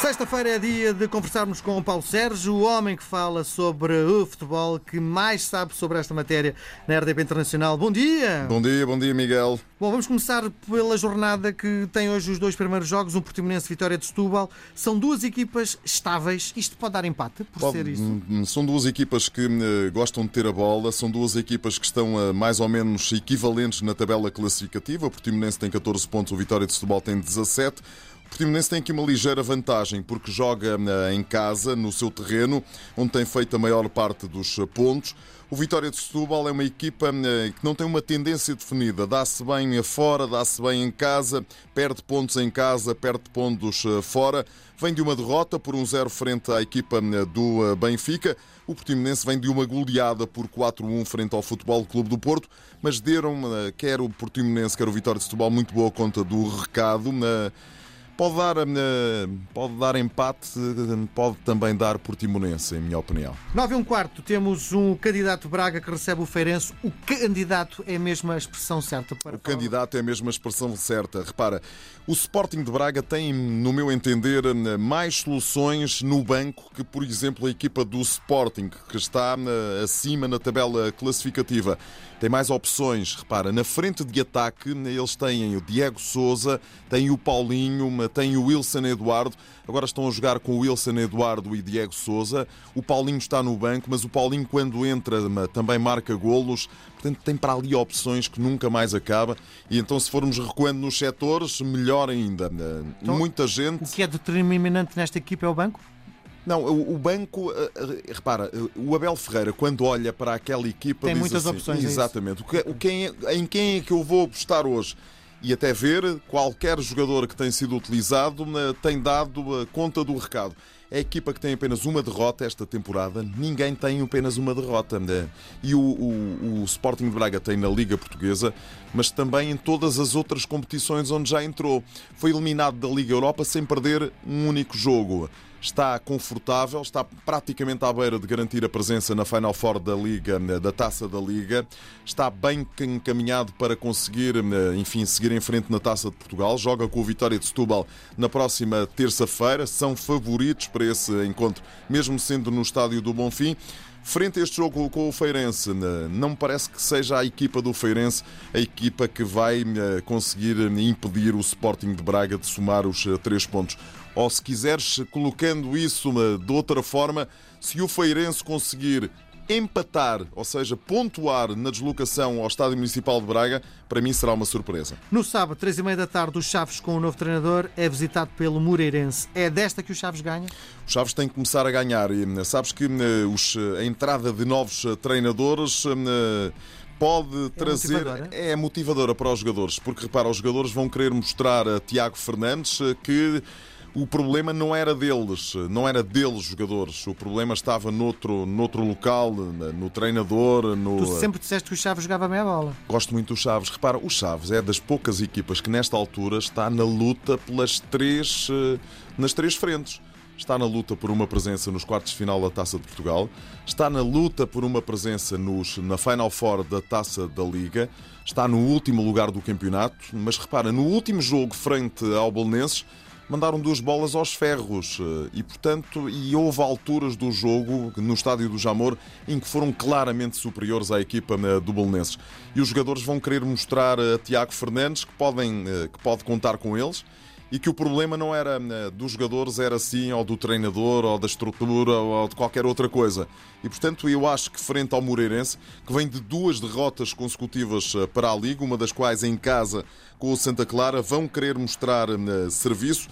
Sexta-feira é dia de conversarmos com o Paulo Sérgio, o homem que fala sobre o futebol, que mais sabe sobre esta matéria na RDP Internacional. Bom dia! Bom dia, bom dia, Miguel. Bom, vamos começar pela jornada que tem hoje os dois primeiros jogos, um Portimonense Vitória de Setúbal. São duas equipas estáveis. Isto pode dar empate, por Pode- ser isso? hum, São duas equipas que eh, gostam de ter a bola, são duas equipas que estão eh, mais ou menos equivalentes na tabela classificativa. O Portimonense tem 14 pontos, o Vitória de Setúbal tem 17. Portimonense tem aqui uma ligeira vantagem porque joga eh, em casa, no seu terreno, onde tem feito a maior parte dos eh, pontos. O Vitória de Setúbal é uma equipa eh, que não tem uma tendência definida. Dá-se bem fora, dá-se bem em casa, perde pontos em casa, perde pontos fora. Vem de uma derrota por um 0 frente à equipa do Benfica. O Portimonense vem de uma goleada por 4-1 frente ao Futebol Clube do Porto, mas deram, quer o Portimonense, quer o Vitória de Setúbal, muito boa conta do recado. Eh, Pode dar, eh, pode dar empate, eh, pode também dar Portimonense, em minha opinião. 9 e um quarto, temos um candidato Braga que recebe o Feirense. O candidato é mesmo a expressão certa para O falar? candidato é a mesma expressão certa. Repara, o Sporting de Braga tem, no meu entender, mais soluções no banco que, por exemplo, a equipa do Sporting, que está eh, acima na tabela classificativa. Tem mais opções. Repara, na frente de ataque, eles têm o Diego Souza, têm o Paulinho, têm o Wilson Eduardo. Agora estão a jogar com o Wilson Eduardo e Diego Souza. O Paulinho está no banco, mas o Paulinho, quando entra, também marca golos. Portanto, tem para ali opções que nunca mais acaba. E então, se formos recuando nos setores, melhor ainda. Então, Muita gente. O que é determinante nesta equipa é o banco? Não, o banco, eh, eh, repara, eh, o Abel Ferreira, quando olha para aquela equipa, Tem muitas assim, opções, é? Exatamente. O que- o quem é- em quem é que eu vou apostar hoje? E até ver, qualquer jogador que tem sido utilizado tem dado eh, conta do recado. É a equipa que tem apenas uma derrota esta temporada, ninguém tem apenas uma derrota. né? E o, o- o Sporting de Braga tem na Liga Portuguesa, mas também em todas as outras competições onde já entrou. Foi eliminado da Liga Europa sem perder um único jogo está confortável, está praticamente à beira de garantir a presença na Final Four da Liga, da Taça da Liga, está bem encaminhado para conseguir, enfim, seguir em frente na Taça de Portugal, joga com o Vitória de Setúbal na próxima terça-feira, são favoritos para esse encontro, mesmo sendo no estádio do Bonfim. Frente a este jogo com o Feirense, não me parece que seja a equipa do Feirense a equipa que vai eh, conseguir impedir o Sporting de Braga de somar os eh, três pontos. Ou se quiseres, colocando isso de outra forma, se o Feirense conseguir empatar, ou seja, pontuar na deslocação ao Estádio Municipal de Braga, para mim será uma surpresa. No sábado, três e meia da tarde, o Chaves com o novo treinador é visitado pelo Moreirense. É desta que o Chaves ganha? Os Chaves têm que começar a ganhar. E eh, sabes que eh, os, eh, a entrada de novos treinadores pode trazer. motivadora? É motivadora para os jogadores, porque repara, os jogadores vão querer mostrar a Tiago Fernandes que. O problema não era deles, não era deles jogadores. O problema estava noutro, noutro local, no treinador, no. Tu sempre disseste que o Chaves jogava meia bola. Gosto muito do Chaves. Repara, o Chaves é das poucas equipas que nesta altura está na luta pelas três, eh, nas três frentes. Está na luta por uma presença nos quartos de final da Taça de Portugal, está na luta por uma presença nos, na Final Four da Taça da Liga, está no último lugar do campeonato, mas repara, no último jogo frente ao Bolonenses, mandaram duas bolas aos ferros eh, e, portanto, e houve alturas do jogo no estádio do Jamor em que foram claramente superiores à equipa eh, do Bolonenses. E os jogadores vão querer mostrar a Tiago Fernandes que, podem, eh, que pode contar com eles e que o problema não era dos jogadores, era sim ou do treinador, ou da estrutura, ou de qualquer outra coisa. E portanto, eu acho que frente ao Moreirense, que vem de duas derrotas consecutivas para a Liga, uma das quais em casa com o Santa Clara, vão querer mostrar serviço.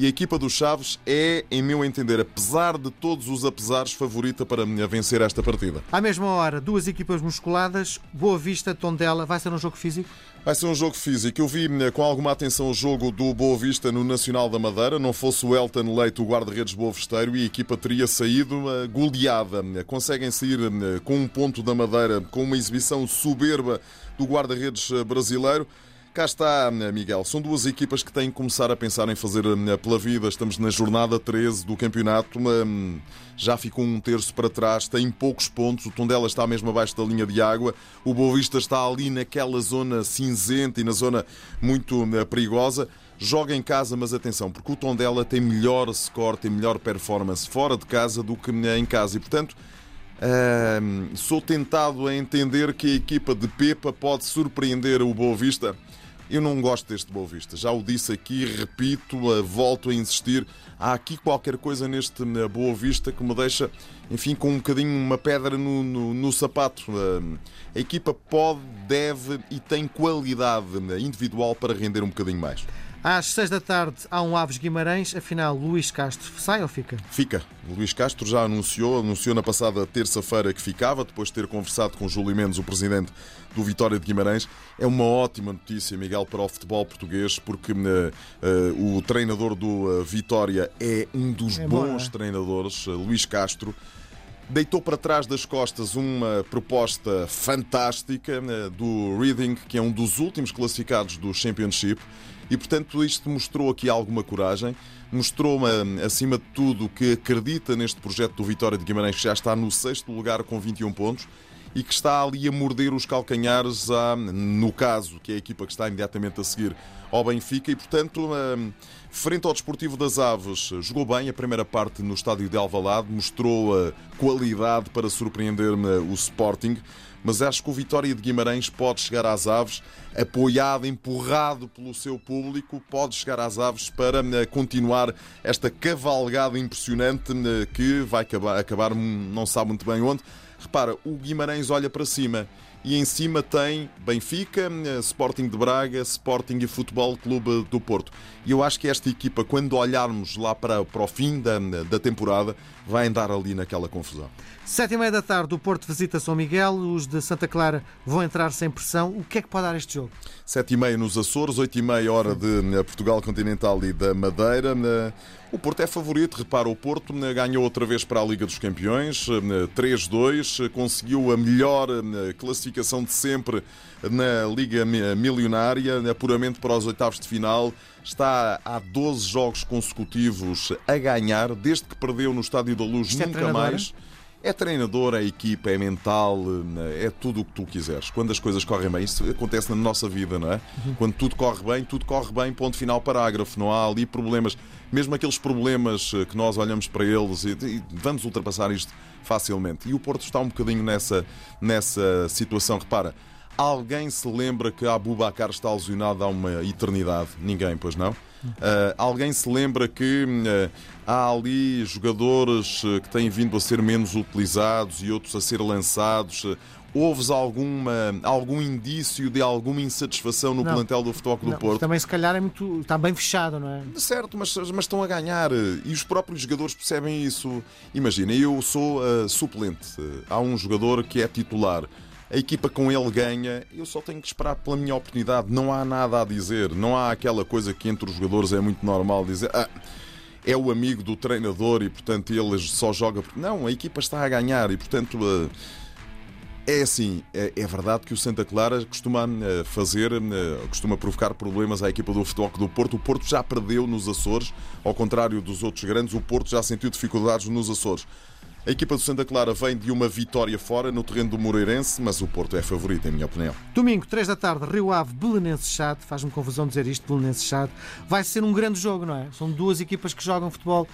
E a equipa dos Chaves é, em meu entender, apesar de todos os apesares, favorita para eh, vencer esta partida. À mesma hora, duas equipas musculadas, Boa Vista, Tondela. Vai ser um jogo físico? Vai ser um jogo físico. Eu vi eh, com alguma atenção o jogo do Boa Vista no Nacional da Madeira. Não fosse o Elton Leite, o guarda-redes Boa Visteiro, e a equipa teria saído eh, goleada. Conseguem sair eh, com um ponto da Madeira, com uma exibição soberba do guarda-redes eh, brasileiro. Cá está, Miguel. São duas equipas que têm que começar a pensar em fazer pela vida. Estamos na jornada 13 do campeonato. Já ficou um terço para trás, tem poucos pontos. O Tondela está mesmo abaixo da linha de água. O Boa Vista está ali naquela zona cinzenta e na zona muito perigosa. Joga em casa, mas atenção, porque o Tondela tem melhor score, tem melhor performance fora de casa do que em casa. E, portanto, Uh, sou tentado a entender que a equipa de Pepa pode surpreender o Boa Vista. Eu não gosto deste Boa Vista. Já o disse aqui, repito, volto a insistir. Há aqui qualquer coisa neste Boa Vista que me deixa, enfim, com um bocadinho uma pedra no, no, no sapato. A equipa pode, deve e tem qualidade individual para render um bocadinho mais. Às seis da tarde há um Aves Guimarães, afinal Luís Castro sai ou fica? Fica. Luís Castro já anunciou, anunciou na passada terça-feira que ficava, depois de ter conversado com Júlio Mendes, o presidente do Vitória de Guimarães. É uma ótima notícia, Miguel, para o futebol português, porque uh, uh, o treinador do uh, Vitória é um dos é bons bom, treinadores, Luís Castro deitou para trás das costas uma proposta fantástica do Reading, que é um dos últimos classificados do Championship, e, portanto, isto mostrou aqui alguma coragem, mostrou, acima de tudo, que acredita neste projeto do Vitória de Guimarães, que já está no sexto lugar com 21 pontos e que está ali a morder os calcanhares, a, no caso, que é a equipa que está imediatamente a seguir ao Benfica, e portanto, frente ao Desportivo das Aves, jogou bem a primeira parte no estádio de Alvalade, mostrou a qualidade para surpreender o Sporting mas acho que o Vitória de Guimarães pode chegar às aves, apoiado, empurrado pelo seu público, pode chegar às aves para continuar esta cavalgada impressionante que vai acabar, não sabe muito bem onde. Repara, o Guimarães olha para cima e em cima tem Benfica, eh, Sporting de Braga, Sporting e Futebol Clube do Porto. E eu acho que esta equipa, quando olharmos lá para, para o fim da, da temporada, vai andar ali naquela confusão. Sete e meia da tarde, o Porto visita São Miguel, os de Santa Clara vão entrar sem pressão. O que é que pode dar este jogo? Sete e meia nos Açores, oito e meia hora de eh, Portugal Continental e da Madeira. Eh, o Porto é favorito, repara, o Porto eh, ganhou outra vez para a Liga dos Campeões, 3-2, conseguiu a melhor classificação de sempre na Liga Milionária, puramente para os oitavos de final. Está há 12 jogos consecutivos a ganhar, desde que perdeu no Estádio da Luz, Isto é nunca é mais. É treinador, é equipa, é mental, é tudo o que tu quiseres. Quando as coisas correm bem, isso acontece na nossa vida, não é? Uhum. Quando tudo corre bem, tudo corre bem, ponto final, parágrafo. Não há ali problemas, mesmo aqueles problemas eh, que nós olhamos para eles e, e vamos ultrapassar isto facilmente. E o Porto está um bocadinho nessa, nessa situação. Repara, alguém se lembra que Abu Bakar está lesionado há uma eternidade? Ninguém, pois não? Uh, alguém se lembra que uh, há ali jogadores uh, que têm vindo a ser menos utilizados e outros a ser lançados? Houve alguma, algum indício de alguma insatisfação no não, plantel do Futebol Clube do Porto? Também, se calhar, é muito, está bem fechado, não é? Certo, mas, mas estão a ganhar e os próprios jogadores percebem isso. Imagina, eu sou suplente. Há um jogador que é titular a equipa com ele ganha, eu só tenho que esperar pela minha oportunidade. Não há nada a dizer, não há aquela coisa que entre os jogadores é muito normal dizer. Ah, é o amigo do treinador e, portanto, ele só joga. Não, a equipa está a ganhar e, portanto, ah, é assim. É, é verdade que o Santa Clara costuma ah, fazer, costuma provocar problemas à equipa do Futebol do Porto. O Porto já perdeu nos Açores, ao contrário dos outros grandes, o Porto já sentiu dificuldades nos Açores. A equipa do Santa Clara vem de uma vitória fora no terreno do Moreirense, mas o Porto é favorito, em minha opinião. Domingo, 3 da tarde, Rio Ave, Belenense Chade. Faz-me confusão dizer isto, Belenense Chade. Vai ser um grande jogo, não é? São duas equipas que jogam futebol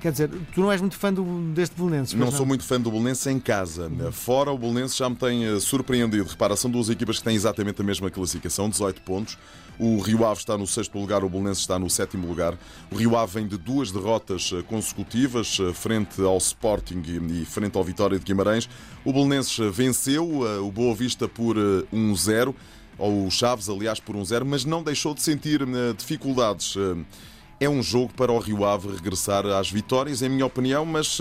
Quer dizer, tu não és muito fã do, deste Belenenses? Não, não, sou muito fã do Belenenses em casa. Uhum. Fora, o Belenenses já me tem eh, surpreendido. Repara, são duas equipas que têm exatamente a mesma classificação, 18 pontos. O Rio Ave está no sexto lugar, o Bolonense está no sétimo lugar. O Rio Ave vem de duas derrotas eh, consecutivas, eh, frente ao Sporting e frente ao Vitória de Guimarães. O Bolonense venceu eh, o Boa Vista por 1-0, ou o Chaves, aliás, por 1-0, mas não deixou de sentir dificuldades. É um jogo para o Rio Ave regressar às vitórias, em minha opinião, mas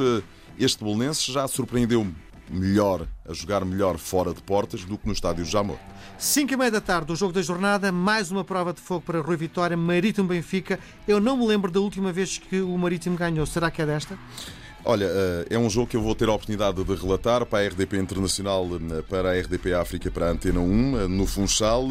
este Bolonense já surpreendeu melhor, a jogar melhor fora de portas do que no estádio Jamor. 5 e meia da tarde, o jogo da jornada, mais uma prova de fogo para Rui Vitória, Marítimo Benfica. Eu não me lembro da última vez que o Marítimo ganhou. Será que é desta? Olha, eh, é um jogo que eu vou ter a oportunidade de relatar para a RDP Internacional, eh, para a RDP África, para a Antena 1, eh, no Funchal.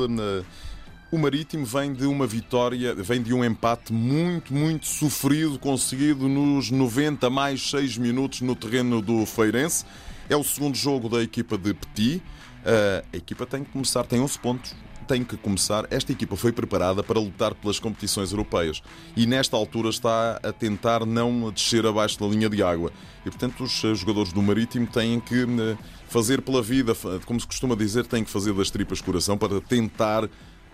O Marítimo vem de uma vitória, vem de um empate muito, muito sofrido, conseguido nos 90 mais 6 minutos no terreno do Feirense. É o segundo jogo da equipa de Petit. Uh, a equipa tem que começar, tem 11 pontos, tem que começar. Esta equipa foi preparada para lutar pelas competições europeias e nesta altura está a tentar não descer abaixo da linha de água. E portanto os jogadores do Marítimo têm que uh, fazer pela vida, como se costuma dizer, têm que fazer das tripas coração para tentar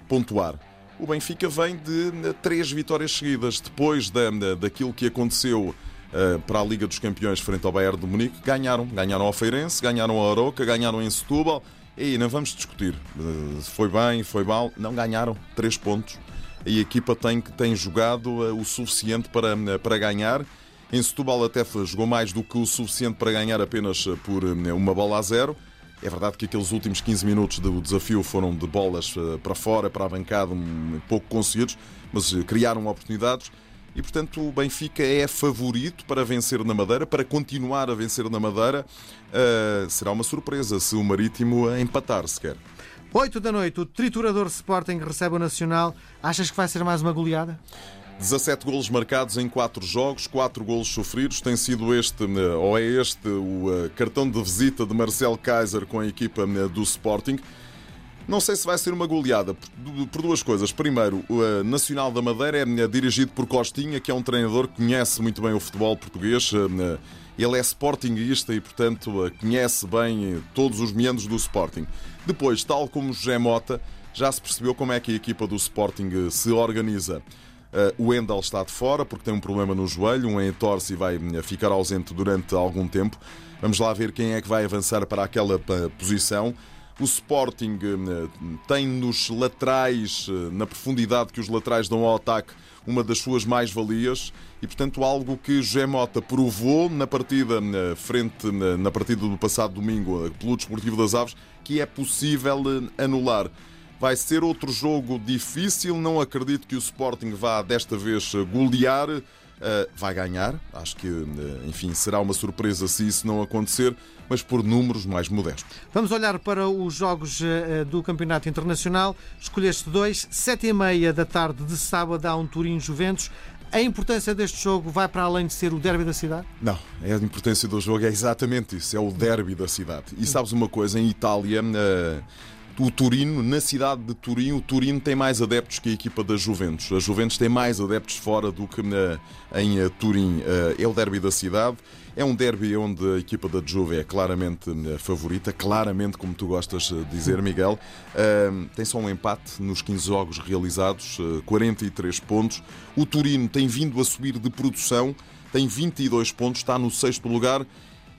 pontuar. O Benfica vem de três vitórias seguidas. Depois da, daquilo que aconteceu uh, para a Liga dos Campeões frente ao Bayern de Munique, ganharam. Ganharam ao Feirense, ganharam ao Aroca, ganharam em Setúbal. E não vamos discutir uh, foi bem, foi mal. Não ganharam. Três pontos. A equipa tem, tem jogado uh, o suficiente para, para ganhar. Em Setúbal até jogou mais do que o suficiente para ganhar apenas por uma bola a zero. É verdade que aqueles últimos 15 minutos do desafio foram de bolas eh, para fora, para a bancada, um pouco conseguidos, mas eh, criaram oportunidades. E, portanto, o Benfica é favorito para vencer na Madeira, para continuar a vencer na Madeira. Uh, será uma surpresa se o Marítimo empatar sequer. 8 da noite, o triturador Sporting recebe o Nacional. Achas que vai ser mais uma goleada? 17 golos marcados em 4 jogos, 4 golos sofridos. Tem sido este, eh, ou é este, o eh, cartão de visita de Marcel Kaiser com a equipa eh, do Sporting. Não sei se vai ser uma goleada por duas coisas. Primeiro, o Nacional da Madeira é dirigido por Costinha, que é um treinador que conhece muito bem o futebol português. Ele é sportinguista e, portanto, conhece bem todos os meandros do Sporting. Depois, tal como José Mota, já se percebeu como é que a equipa do Sporting se organiza. Uh, o Wendel está de fora porque tem um problema no joelho, um entorce e vai eh, ficar ausente durante algum tempo. Vamos lá ver quem é que vai avançar para aquela eh, posição. O Sporting tem nos laterais, na profundidade que os laterais dão ao ataque, uma das suas mais-valias e, portanto, algo que José Mota provou na partida frente na partida do passado domingo pelo Desportivo das Aves, que é possível anular. Vai ser outro jogo difícil. Não acredito que o Sporting vá desta vez golear. Uh, vai ganhar. Acho que, uh, enfim, será uma surpresa se isso não acontecer, mas por números mais modestos. Vamos olhar para os jogos uh, do Campeonato Internacional. Escolheste dois. Sete e meia da tarde de sábado há um Turim Juventus. A importância deste jogo vai para além de ser o derby da cidade? Não, a importância do jogo é exatamente isso, é o derby da cidade. E sabes uma coisa, em Itália, o Turino, na cidade de Turim, o Turino tem mais adeptos que a equipa da Juventus. A Juventus tem mais adeptos fora do que na, em eh, Turim. Eh, é o derby da cidade. É um derby onde a equipa da Juve é claramente eh, favorita, claramente, como tu gostas de dizer, Miguel. Tem só um empate nos 15 jogos realizados, 43 pontos. O Turino tem vindo a subir de produção, tem 22 pontos, está no sexto lugar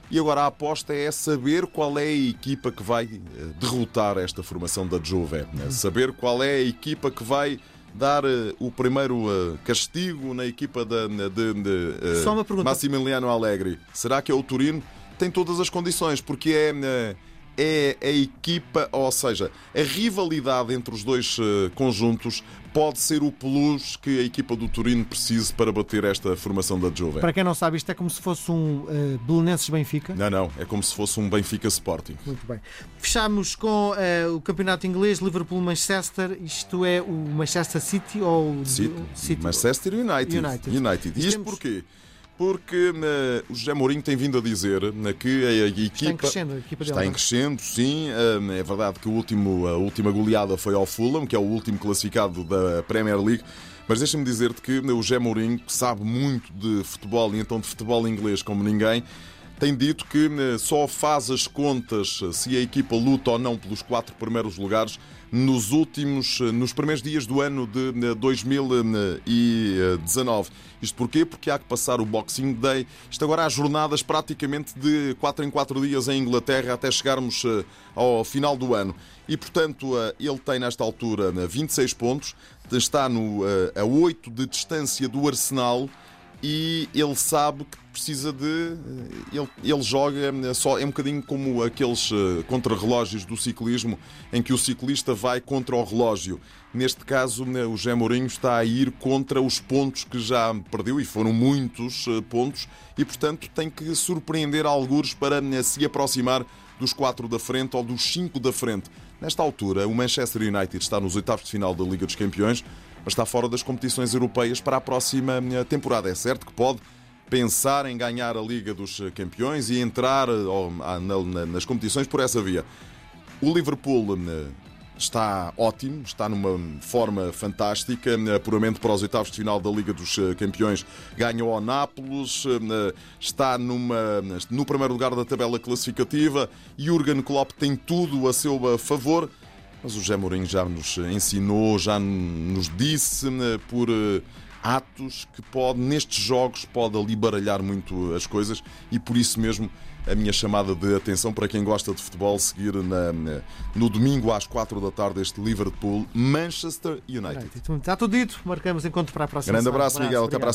e agora a aposta é saber qual é a equipa que vai eh, derrotar esta formação da Juve. Né? Saber qual é a equipa que vai dar uh, o primeiro uh, castigo na equipa de, de, de Só uma pergunta. Massimiliano Allegri. Será que é o Turino? Tem todas as condições, porque é é a equipa, ou seja, a rivalidade entre os dois eh, conjuntos pode ser o plus que a equipa do Turino precise para bater esta formação da Juve. Para quem não sabe, isto é como se fosse um uh, Belenenses-Benfica? Não, não, é como se fosse um Benfica-Sporting. Muito bem. Fechamos com uh, o campeonato inglês, Liverpool-Manchester. Isto é o Manchester City ou... City. City. Manchester United. United. United. Isto temos... porquê? Porque uh, o José Mourinho tem vindo a dizer uh, que a, a, equipa está em crescendo, a equipa está em crescendo, sim. Uh, é verdade que o último, a última goleada foi ao Fulham, que é o último classificado da Premier League. Mas deixa-me dizer-te que o José Mourinho, que sabe muito de futebol e então de futebol inglês como ninguém, tem dito que só faz as contas se a equipa luta ou não pelos quatro primeiros lugares nos últimos, nos primeiros dias do ano de 2019. Isto porquê? Porque há que passar o Boxing Day. Isto agora há jornadas praticamente de 4 em 4 dias em Inglaterra até chegarmos eh, ao final do ano. E, portanto, eh, ele tem nesta altura 26 pontos, está no, eh, a 8 de distância do Arsenal e ele sabe que precisa de. Eh, ele, ele joga eh, só. É um bocadinho como aqueles uh, contrarrelógios do ciclismo, em que o ciclista vai contra o relógio. Neste caso, né, o José Mourinho está a ir contra os pontos que já perdeu, e foram muitos pontos, e portanto tem que surpreender alguns para uh, se aproximar dos quatro da frente ou dos cinco da frente. Nesta altura, o Manchester United está nos oitavos de final da Liga dos Campeões, mas está fora das competições europeias para a próxima eh, temporada. É certo que pode pensar em ganhar a Liga dos Campeões e entrar ah, nas competições por essa via. O Liverpool está ótimo, está numa forma fantástica. Puramente para os oitavos de final da Liga dos eh, Campeões, ganhou ao Nápoles, eh, está numa, no primeiro lugar da tabela classificativa. Jurgen Klopp tem tudo a seu eh, favor, mas o José Mourinho já nos ensinou, já nos disse por atos que pode, nestes jogos, pode ali baralhar muito as coisas e por isso mesmo a minha chamada de atenção para quem gosta de futebol seguir na, no domingo às 4 da tarde este Liverpool Manchester United. Está tudo dito, marcamos encontro para a próxima Grande abraço, Miguel. Até a semana.